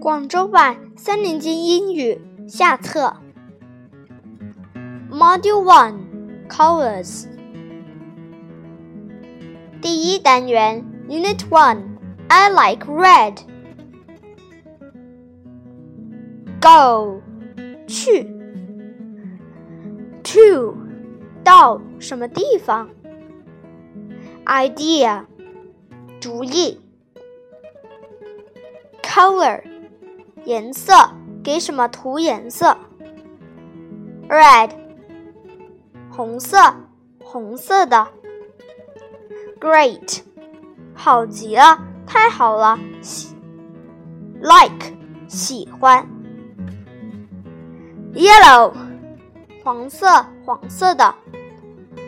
广州版三年级英语下册。Module One Colors 第一单元 Unit One I like red. Go 去 To 到什么地方 Idea 主意 Color 颜色，给什么涂颜色？Red 红色，红色的。Great 好极了，太好了。喜 Like 喜欢。Yellow 黄色，黄色的。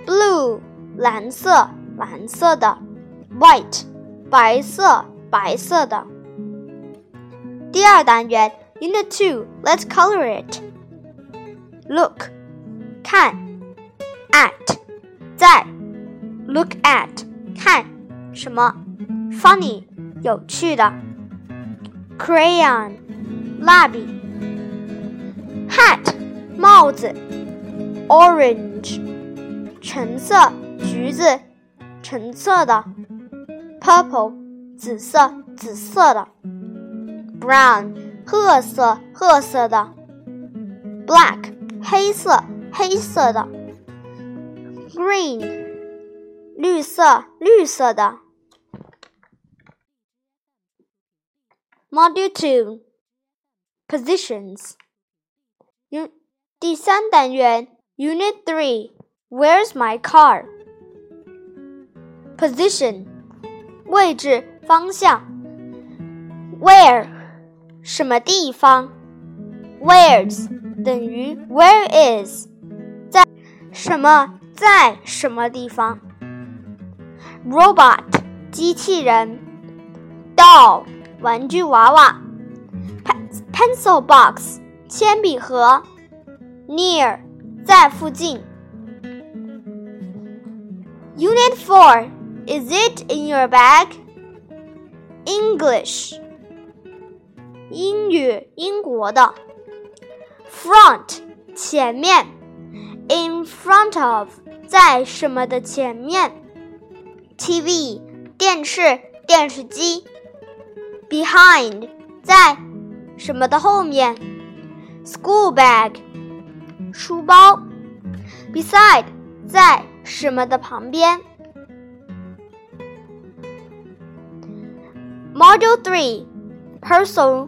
Blue 蓝色，蓝色的。White 白色，白色的。第二单元，Unit Two，Let's color it。Look，看，at，在，look at，看什么？Funny，有趣的。Crayon，蜡笔。Hat，帽子。Orange，橙色，橘子，橙色的。Purple，紫色，紫色的。 brown 褐色褐色的，black 黑色黑色的，green 绿色绿色的。Module Two Positions 第三单元 Unit Three Where's my car? Position 位置方向 Where 什么地方？Where's 等于 Where is，在什么在什么地方？Robot 机器人，Doll 玩具娃娃，Pencil box 铅笔盒，Near 在附近。Unit Four Is it in your bag? English 英语，英国的。Front 前面，in front of 在什么的前面。TV 电视，电视机。Behind 在什么的后面。School bag 书包。Beside 在什么的旁边。Module Three Personal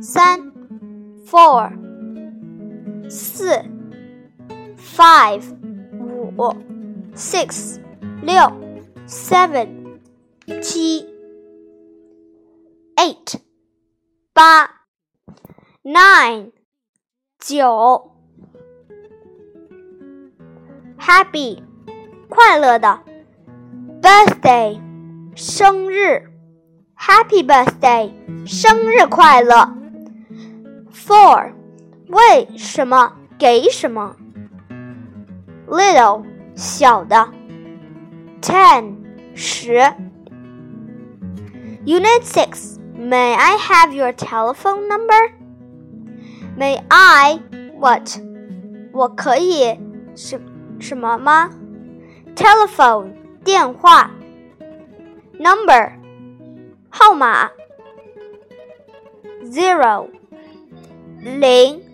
三，four，四，five，五，six，六，seven，七，eight，八，nine，九，happy，快乐的，birthday，生日，happy birthday，生日快乐。For，为什么？给什么？Little，小的。Ten，十。Unit Six，May I have your telephone number？May I what？我可以什什么吗？Telephone，电话。Number，号码。Zero。 零。